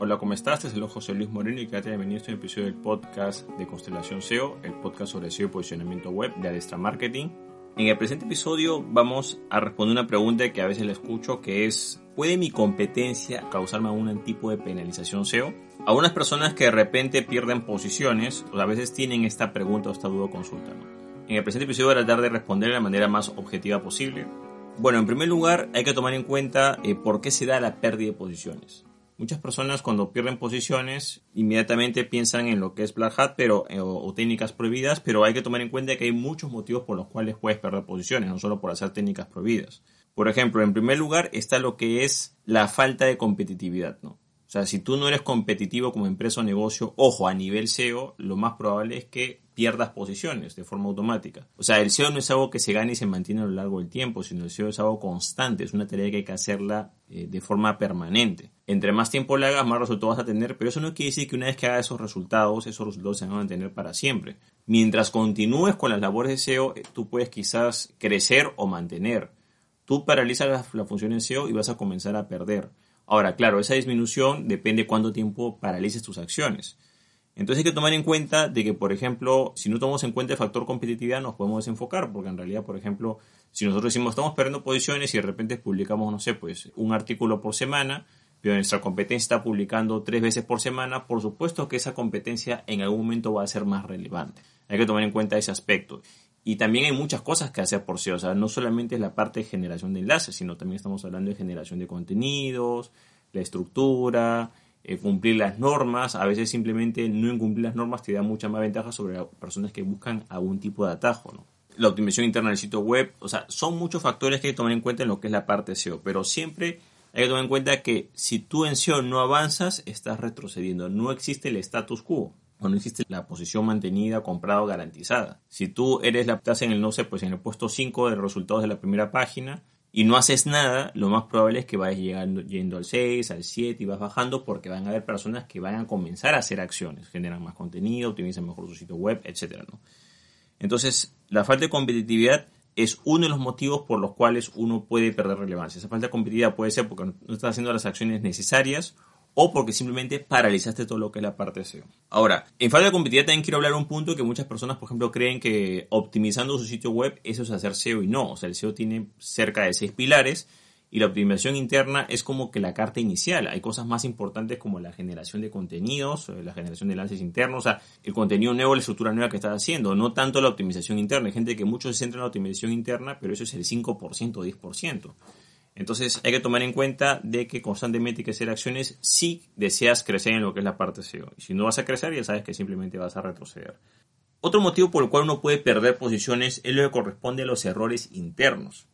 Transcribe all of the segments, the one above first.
Hola, ¿cómo estás? Este es el José Luis Moreno y quédate bienvenido a este episodio del podcast de Constelación SEO, el podcast sobre SEO y posicionamiento web de Adestra Marketing. En el presente episodio vamos a responder una pregunta que a veces le escucho que es ¿Puede mi competencia causarme algún tipo de penalización SEO? Algunas personas que de repente pierden posiciones o a veces tienen esta pregunta o esta duda consulta. En el presente episodio voy a tratar de responder de la manera más objetiva posible. Bueno, en primer lugar hay que tomar en cuenta eh, por qué se da la pérdida de posiciones. Muchas personas cuando pierden posiciones inmediatamente piensan en lo que es Black Hat pero, eh, o, técnicas prohibidas, pero hay que tomar en cuenta que hay muchos motivos por los cuales puedes perder posiciones, no solo por hacer técnicas prohibidas. Por ejemplo, en primer lugar está lo que es la falta de competitividad, ¿no? Sea, si tú no eres competitivo como empresa o negocio, ojo, a nivel SEO, lo más probable es que pierdas posiciones de forma automática. O sea, el SEO no es algo que se gane y se mantiene a lo largo del tiempo, sino el SEO es algo constante, es una tarea que hay que hacerla eh, de forma permanente. Entre más tiempo le hagas, más resultados vas a tener, pero eso no quiere decir que una vez que hagas esos resultados, esos resultados se van a mantener para siempre. Mientras continúes con las labores de SEO, eh, tú puedes quizás crecer o mantener. Tú paralizas la, la función de SEO y vas a comenzar a perder. Ahora, claro, esa disminución depende cuánto tiempo paralices tus acciones. Entonces hay que tomar en cuenta de que, por ejemplo, si no tomamos en cuenta el factor competitividad, nos podemos desenfocar, porque en realidad, por ejemplo, si nosotros decimos estamos perdiendo posiciones y de repente publicamos, no sé, pues un artículo por semana, pero nuestra competencia está publicando tres veces por semana, por supuesto que esa competencia en algún momento va a ser más relevante. Hay que tomar en cuenta ese aspecto. Y también hay muchas cosas que hacer por SEO, o sea, no solamente es la parte de generación de enlaces, sino también estamos hablando de generación de contenidos, la estructura, eh, cumplir las normas, a veces simplemente no incumplir las normas te da mucha más ventaja sobre personas que buscan algún tipo de atajo, ¿no? La optimización interna del sitio web, o sea, son muchos factores que hay que tomar en cuenta en lo que es la parte SEO, pero siempre hay que tomar en cuenta que si tú en SEO no avanzas, estás retrocediendo, no existe el status quo. O no existe la posición mantenida, comprada o garantizada. Si tú eres la estás en el no sé, pues en el puesto 5 de resultados de la primera página, y no haces nada, lo más probable es que vayas llegando, yendo al 6, al 7 y vas bajando porque van a haber personas que van a comenzar a hacer acciones, generan más contenido, optimizan mejor su sitio web, etc. Entonces, la falta de competitividad es uno de los motivos por los cuales uno puede perder relevancia. Esa falta de competitividad puede ser porque no estás haciendo las acciones necesarias o porque simplemente paralizaste todo lo que es la parte SEO. Ahora, en falta de competitividad también quiero hablar de un punto que muchas personas, por ejemplo, creen que optimizando su sitio web eso es hacer SEO y no. O sea, el SEO tiene cerca de seis pilares y la optimización interna es como que la carta inicial. Hay cosas más importantes como la generación de contenidos, eh, la generación de enlaces internos, o sea, el contenido nuevo, la estructura nueva que estás haciendo, no tanto la optimización interna. Hay gente que muchos se centra en la optimización interna, pero eso es el 5% o 10%. Entonces hay que tomar en cuenta de que constantemente hay que hacer acciones si deseas crecer en lo que es la parte SEO. Y si no vas a crecer, ya sabes que simplemente vas a retroceder. Otro motivo por el cual uno puede perder posiciones es lo que corresponde a los errores internos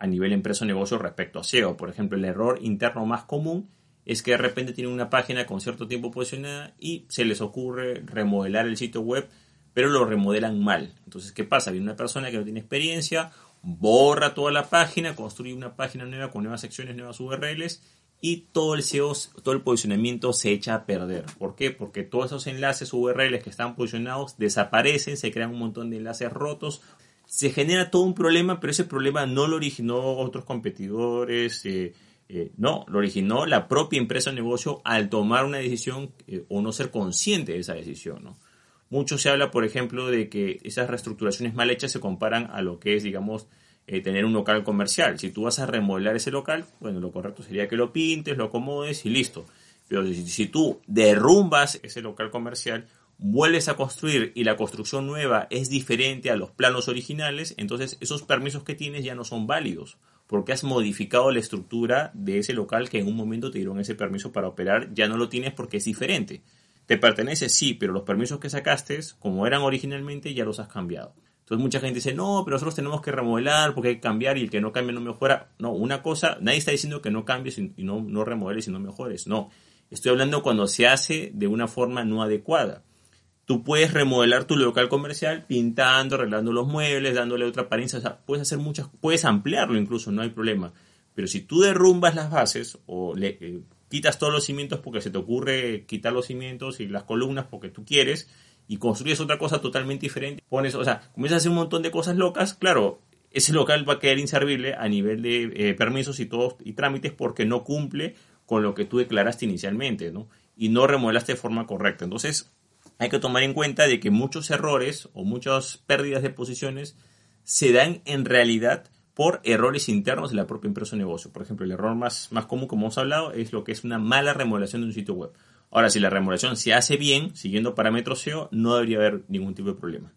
a nivel empresa o negocio respecto a SEO. Por ejemplo, el error interno más común es que de repente tienen una página con cierto tiempo posicionada y se les ocurre remodelar el sitio web, pero lo remodelan mal. Entonces, ¿qué pasa? Viene una persona que no tiene experiencia borra toda la página, construye una página nueva con nuevas secciones, nuevas URLs y todo el SEO, todo el posicionamiento se echa a perder. ¿Por qué? Porque todos esos enlaces URLs que están posicionados desaparecen, se crean un montón de enlaces rotos, se genera todo un problema, pero ese problema no lo originó otros competidores, eh, eh, no, lo originó la propia empresa o negocio al tomar una decisión eh, o no ser consciente de esa decisión, ¿no? Mucho se habla, por ejemplo, de que esas reestructuraciones mal hechas se comparan a lo que es, digamos, eh, tener un local comercial. Si tú vas a remodelar ese local, bueno, lo correcto sería que lo pintes, lo acomodes y listo. Pero si, si tú derrumbas ese local comercial, vuelves a construir y la construcción nueva es diferente a los planos originales, entonces esos permisos que tienes ya no son válidos porque has modificado la estructura de ese local que en un momento te dieron ese permiso para operar, ya no lo tienes porque es diferente. ¿Te pertenece? Sí, pero los permisos que sacaste, como eran originalmente, ya los has cambiado. Entonces mucha gente dice, no, pero nosotros tenemos que remodelar porque hay que cambiar y el que no cambie no mejora. No, una cosa, nadie está diciendo que no cambies y no, no remodeles y no mejores. No, estoy hablando cuando se hace de una forma no adecuada. Tú puedes remodelar tu local comercial pintando, arreglando los muebles, dándole otra apariencia. O sea, puedes hacer muchas, puedes ampliarlo incluso, no hay problema. Pero si tú derrumbas las bases o le, eh, quitas todos los cimientos porque se te ocurre quitar los cimientos y las columnas porque tú quieres y construyes otra cosa totalmente diferente. Pones, o sea, comienzas a hacer un montón de cosas locas, claro, ese local va a quedar inservible a nivel de eh, permisos y todos y trámites porque no cumple con lo que tú declaraste inicialmente, ¿no? Y no remodelaste de forma correcta. Entonces, hay que tomar en cuenta de que muchos errores o muchas pérdidas de posiciones se dan en realidad por errores internos de la propia empresa o negocio. Por ejemplo, el error más, más común, como hemos hablado, es lo que es una mala remodelación de un sitio web. Ahora, si la remodelación se hace bien, siguiendo parámetros SEO, no debería haber ningún tipo de problema.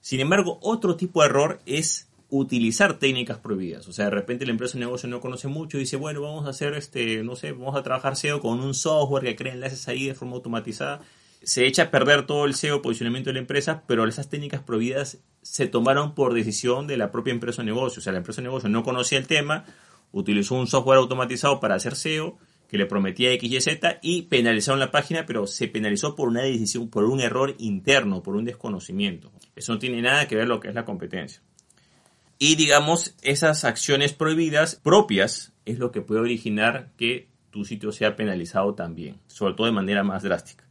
Sin embargo, otro tipo de error es utilizar técnicas prohibidas. O sea, de repente la empresa o negocio no conoce mucho y dice, bueno, vamos a hacer este, no sé, vamos a trabajar SEO con un software que crea enlaces ahí de forma automatizada. Se echa a perder todo el SEO posicionamiento de la empresa, pero esas técnicas prohibidas se tomaron por decisión de la propia empresa o negocio. O sea, la empresa o negocio no conocía el tema, utilizó un software automatizado para hacer SEO que le prometía X, Y, Z y penalizaron la página, pero se penalizó por una decisión, por un error interno, por un desconocimiento. Eso no tiene nada que ver lo que es la competencia. Y digamos, esas acciones prohibidas propias es lo que puede originar que tu sitio sea penalizado también, sobre todo de manera más drástica.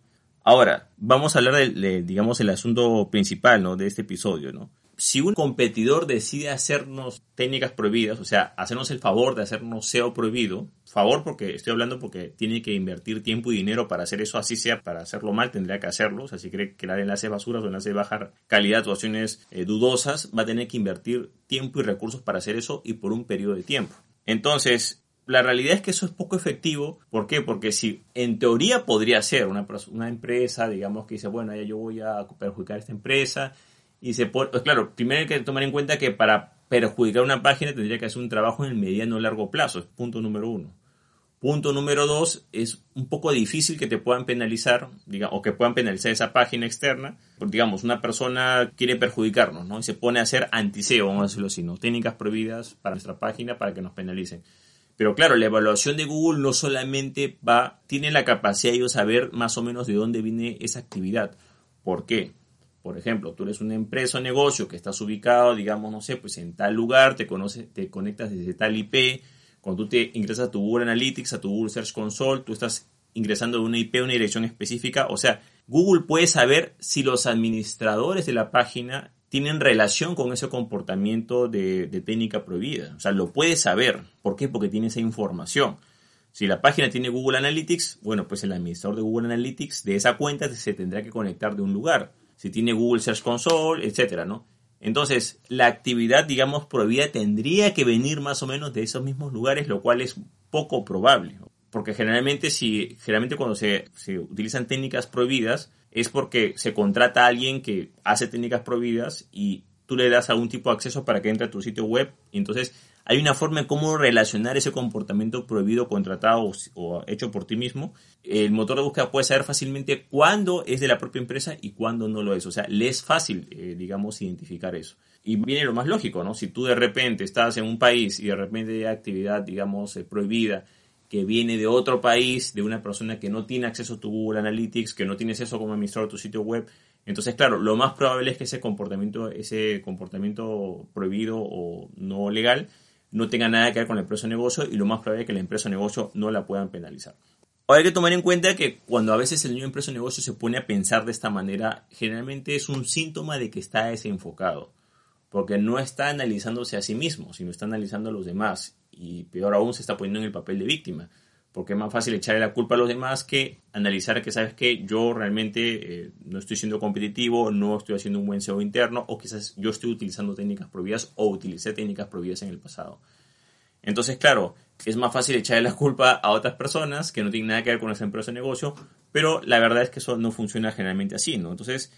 Ahora, vamos a hablar del, digamos, el asunto principal ¿no? de este episodio, ¿no? si un competidor decide hacernos técnicas prohibidas, o sea, hacernos el favor de hacernos SEO prohibido, favor porque estoy hablando porque tiene que invertir tiempo y dinero para hacer eso, así sea para hacerlo mal, tendría que hacerlo. O sea, si cree que el enlace basura o enlace de baja calidad o acciones eh, dudosas, va a tener que invertir tiempo y recursos para hacer eso y por un periodo de tiempo. Entonces, la realidad es que eso es poco efectivo. ¿Por qué? Porque si en teoría podría ser una, una empresa, digamos, que dice, bueno, ya yo voy a perjudicar a esta empresa y se pues claro, primero hay que tomar en cuenta que para perjudicar una página tendría que hacer un trabajo en el mediano o largo plazo, es punto número uno. Punto número dos, es un poco difícil que te puedan penalizar, o que puedan penalizar esa página externa. Porque, digamos, una persona quiere perjudicarnos, ¿no? Y se pone a hacer antiseo, vamos a decirlo así, ¿no? Técnicas prohibidas para nuestra página para que nos penalicen. Pero claro, la evaluación de Google no solamente va, tiene la capacidad de saber más o menos de dónde viene esa actividad. ¿Por qué? Por ejemplo, tú eres una empresa o negocio que estás ubicado, digamos, no sé, pues en tal lugar, te, conoce, te conectas desde tal IP, cuando tú te ingresas a tu Google Analytics, a tu Google Search Console, tú estás ingresando de una IP, una dirección específica, o sea, Google puede saber si los administradores de la página tienen relación con ese comportamiento de, técnica prohibida. O sea, lo puede saber. ¿Por qué? Porque tiene esa información. Si la página tiene Google Analytics, bueno, pues el administrador de Google Analytics de esa cuenta se tendrá que conectar de un lugar si tiene Google Search Console, etcétera, ¿no? Entonces, la actividad, digamos, prohibida tendría que venir más o menos de esos mismos lugares, lo cual es poco probable. Porque generalmente, si, generalmente cuando se, se utilizan técnicas prohibidas, es porque se contrata a alguien que hace técnicas prohibidas y tú le das algún tipo de acceso para que entre a tu sitio web. Y entonces hay una forma en cómo relacionar ese comportamiento prohibido, contratado o, hecho por ti mismo. El motor de búsqueda puede saber fácilmente cuándo es de la propia empresa y cuándo no lo es. O sea, le es fácil, eh, digamos, identificar eso. Y viene lo más lógico, ¿no? Si tú de repente estás en un país y de repente hay actividad, digamos, eh, prohibida que viene de otro país, de una persona que no tiene acceso a tu Google Analytics, que no tiene acceso como administrador a tu sitio web, entonces, claro, lo más probable es que ese comportamiento, ese comportamiento prohibido o no legal no tenga nada que ver con la empresa o negocio y lo más probable es que la empresa negocio no la puedan penalizar. Ahora hay que tomar en cuenta que cuando a veces el niño empresa o negocio se pone a pensar de esta manera, generalmente es un síntoma de que está desenfocado, porque no está analizándose a sí mismo, sino está analizando a los demás y peor aún se está poniendo en el papel de víctima porque es más fácil echarle la culpa a los demás que analizar que sabes que yo realmente eh, no estoy siendo competitivo, no estoy haciendo un buen SEO interno o quizás yo estoy utilizando técnicas prohibidas o utilicé técnicas prohibidas en el pasado. Entonces, claro, es más fácil echarle la culpa a otras personas que no tienen nada que ver con esa empresa o negocio, pero la verdad es que eso no funciona generalmente así, ¿no? Entonces,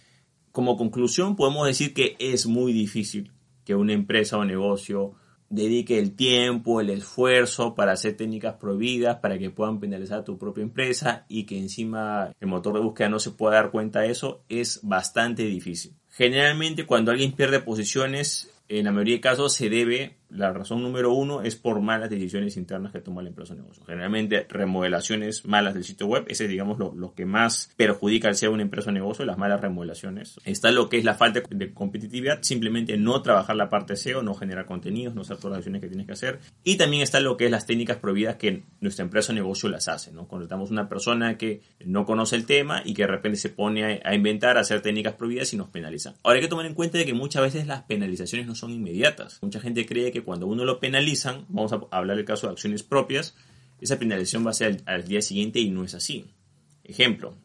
como conclusión, podemos decir que es muy difícil que una empresa o negocio dedique el tiempo, el esfuerzo para hacer técnicas prohibidas, para que puedan penalizar a tu propia empresa y que encima el motor de búsqueda no se pueda dar cuenta de eso, es bastante difícil. Generalmente cuando alguien pierde posiciones, en la mayoría de casos se debe la razón número uno es por malas decisiones internas que toma la empresa de negocio. Generalmente remodelaciones malas del sitio web, ese es digamos lo, lo que más perjudica al ser una empresa de negocio, las malas remodelaciones. Está lo que es la falta de competitividad, simplemente no trabajar la parte SEO, no generar contenidos, no hacer todas las acciones que tienes que hacer. Y también está lo que es las técnicas prohibidas que nuestra empresa o negocio las hace. ¿no? Contratamos una persona que no conoce el tema y que de repente se pone a, a inventar, a hacer técnicas prohibidas y nos penaliza. Ahora hay que tomar en cuenta de que muchas veces las penalizaciones no son inmediatas. Mucha gente cree que cuando uno lo penalizan, vamos a hablar del caso de acciones propias, esa penalización va a ser al, día siguiente y no es así. Ejemplo,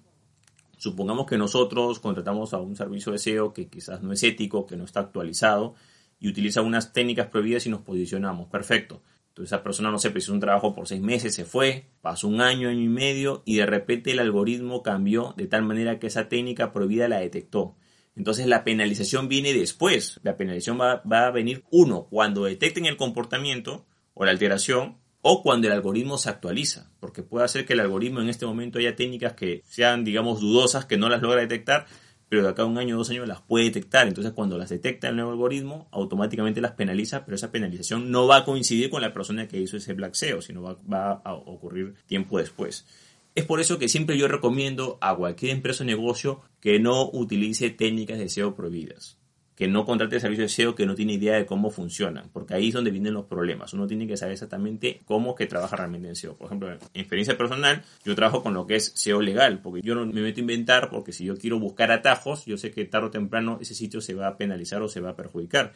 supongamos que nosotros contratamos a un servicio de SEO que quizás no es ético, que no está actualizado y utiliza unas técnicas prohibidas y nos posicionamos. Perfecto. Entonces esa persona no se hizo un trabajo por seis meses, se fue, pasó un año, año y medio y de repente el algoritmo cambió de tal manera que esa técnica prohibida la detectó. Entonces la penalización viene después. La penalización va, va, a venir, uno, cuando detecten el comportamiento o la alteración, o cuando el algoritmo se actualiza. Porque puede hacer que el algoritmo en este momento haya técnicas que sean, digamos, dudosas, que no las logra detectar, pero de acá a un año o dos años las puede detectar. Entonces, cuando las detecta el nuevo algoritmo, automáticamente las penaliza, pero esa penalización no va a coincidir con la persona que hizo ese black SEO, sino va, a ocurrir tiempo después. Es por eso que siempre yo recomiendo a cualquier empresa o negocio que no utilice técnicas de SEO prohibidas que no contrate servicios de SEO que no tiene idea de cómo funcionan, porque ahí es donde vienen los problemas. Uno tiene que saber exactamente cómo que trabaja realmente en SEO. Por ejemplo, en experiencia personal, yo trabajo con lo que es SEO legal, porque yo no me meto a inventar, porque si yo quiero buscar atajos, yo sé que tarde o temprano ese sitio se va a penalizar o se va a perjudicar.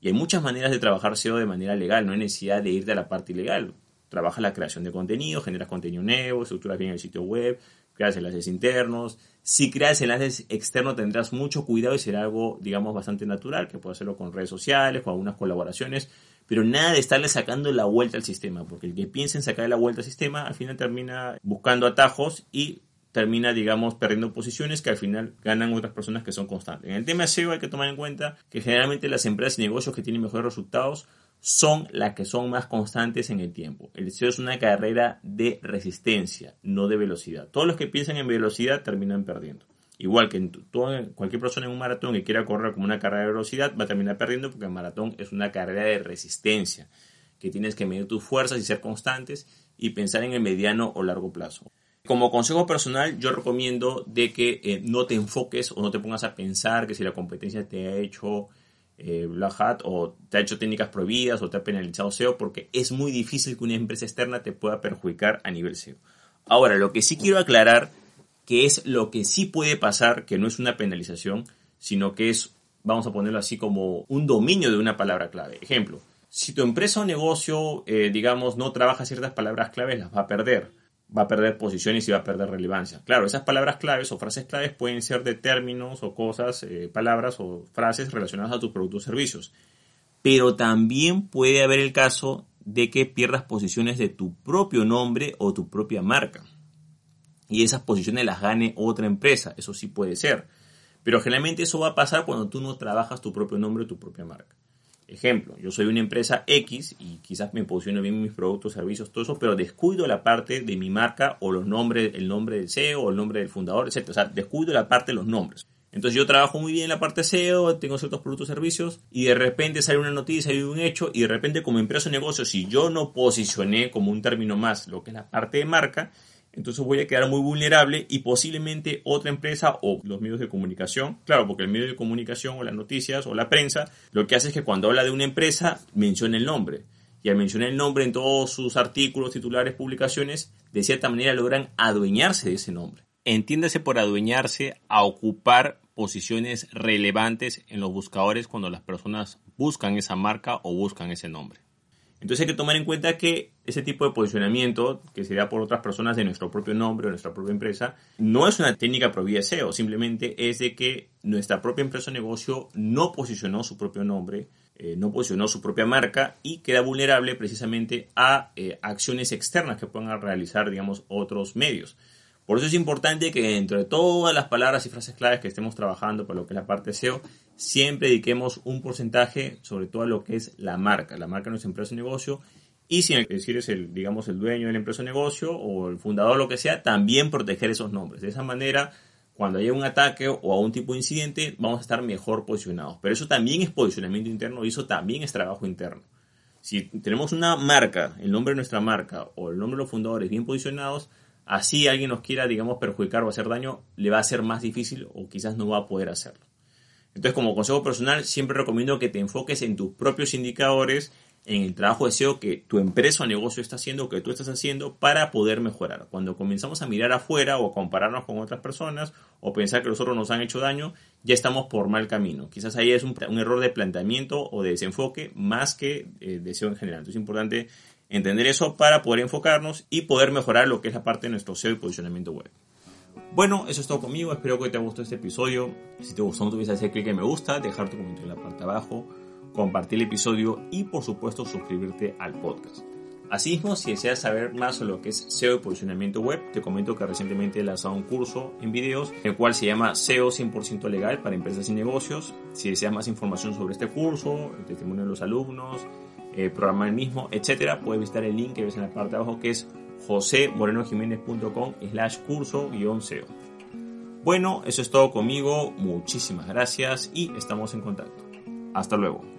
Y hay muchas maneras de trabajar SEO de manera legal, no hay necesidad de irte a la parte ilegal. Trabaja la creación de contenido, generas contenido nuevo, estructuras bien el sitio web, creas enlaces internos. Si creas enlaces externos tendrás mucho cuidado y será algo, digamos, bastante natural, que puede hacerlo con redes sociales, con algunas colaboraciones, pero nada de estarle sacando la vuelta al sistema, porque el que piensa en sacarle la vuelta al sistema al final termina buscando atajos y termina, digamos, perdiendo posiciones que al final ganan otras personas que son constantes. En el tema SEO hay que tomar en cuenta que generalmente las empresas y negocios que tienen mejores resultados son las que son más constantes en el tiempo. El SEO es una carrera de resistencia, no de velocidad. Todos los que piensan en velocidad terminan perdiendo. Igual que en cualquier persona en un maratón que quiera correr como una carrera de velocidad va a terminar perdiendo porque el maratón es una carrera de resistencia, que tienes que medir tus fuerzas y ser constantes y pensar en el mediano o largo plazo. Como consejo personal, yo recomiendo de que eh, no te enfoques o no te pongas a pensar que si la competencia te ha hecho eh, Black Hat o te ha hecho técnicas prohibidas o te ha penalizado SEO porque es muy difícil que una empresa externa te pueda perjudicar a nivel SEO. Ahora, lo que sí quiero aclarar que es lo que sí puede pasar, que no es una penalización, sino que es, vamos a ponerlo así, como un dominio de una palabra clave. Ejemplo, si tu empresa o negocio, eh, digamos, no trabaja ciertas palabras claves, las va a perder va a perder posiciones y va a perder relevancia. Claro, esas palabras claves o frases claves pueden ser de términos o cosas, eh, palabras o frases relacionadas a tus productos o servicios. Pero también puede haber el caso de que pierdas posiciones de tu propio nombre o tu propia marca. Y esas posiciones las gane otra empresa. Eso sí puede ser. Pero generalmente eso va a pasar cuando tú no trabajas tu propio nombre o tu propia marca. Ejemplo, yo soy una empresa X y quizás me posiciono bien mis productos, servicios, todo eso, pero descuido la parte de mi marca o los nombres, el nombre del CEO o el nombre del fundador, etc. O sea, descuido la parte de los nombres. Entonces yo trabajo muy bien en la parte SEO, tengo ciertos productos, servicios y de repente sale una noticia, hay un hecho y de repente como empresa o negocio, si yo no posicioné como un término más lo que es la parte de marca, entonces voy a quedar muy vulnerable y posiblemente otra empresa o los medios de comunicación, claro, porque el medio de comunicación o las noticias o la prensa lo que hace es que cuando habla de una empresa menciona el nombre. Y al mencionar el nombre en todos sus artículos, titulares, publicaciones, de cierta manera logran adueñarse de ese nombre. Entiéndase por adueñarse a ocupar posiciones relevantes en los buscadores cuando las personas buscan esa marca o buscan ese nombre. Entonces hay que tomar en cuenta que ese tipo de posicionamiento, que se da por otras personas de nuestro propio nombre o nuestra propia empresa, no es una técnica prohibida SEO, simplemente es de que nuestra propia empresa o negocio no posicionó su propio nombre, eh, no posicionó su propia marca y queda vulnerable precisamente a eh, acciones externas que puedan realizar, digamos, otros medios. Por eso es importante que dentro de todas las palabras y frases claves que estemos trabajando para lo que es la parte SEO, siempre dediquemos un porcentaje sobre todo a lo que es la marca, la marca de nuestra empresa o negocio. Y si eres el, digamos, el dueño de la empresa o negocio o el fundador, lo que sea, también proteger esos nombres. De esa manera, cuando haya un ataque o a un tipo de incidente, vamos a estar mejor posicionados. Pero eso también es posicionamiento interno y eso también es trabajo interno. Si tenemos una marca, el nombre de nuestra marca o el nombre de los fundadores bien posicionados, así alguien nos quiera, digamos, perjudicar o hacer daño, le va a ser más difícil o quizás no va a poder hacerlo. Entonces, como consejo personal, siempre recomiendo que te enfoques en tus propios indicadores, en el trabajo de SEO que tu empresa o negocio está haciendo, que tú estás haciendo para poder mejorar. Cuando comenzamos a mirar afuera o a compararnos con otras personas o pensar que los otros nos han hecho daño, ya estamos por mal camino. Quizás ahí es un, error de planteamiento o de desenfoque más que eh, de SEO en general. Entonces es importante entender eso para poder enfocarnos y poder mejorar lo que es la parte de nuestro SEO y posicionamiento web. Bueno, eso es todo conmigo. Espero que te haya gustado este episodio. Si te gustó, no te olvides hacer clic en me gusta, dejar tu comentario en la parte de abajo, compartir el episodio y, por supuesto, suscribirte al podcast. Asimismo, si deseas saber más sobre lo que es SEO y posicionamiento web, te comento que recientemente he lanzado un curso en videos, el cual se llama SEO 100% legal para empresas y negocios. Si deseas más información sobre este curso, el testimonio de los alumnos, el programa el mismo, etcétera, puedes visitar el link que ves en la parte de abajo que es josemorenojiménez.com slash curso SEO. Bueno, eso es todo conmigo, muchísimas gracias y estamos en contacto. Hasta luego.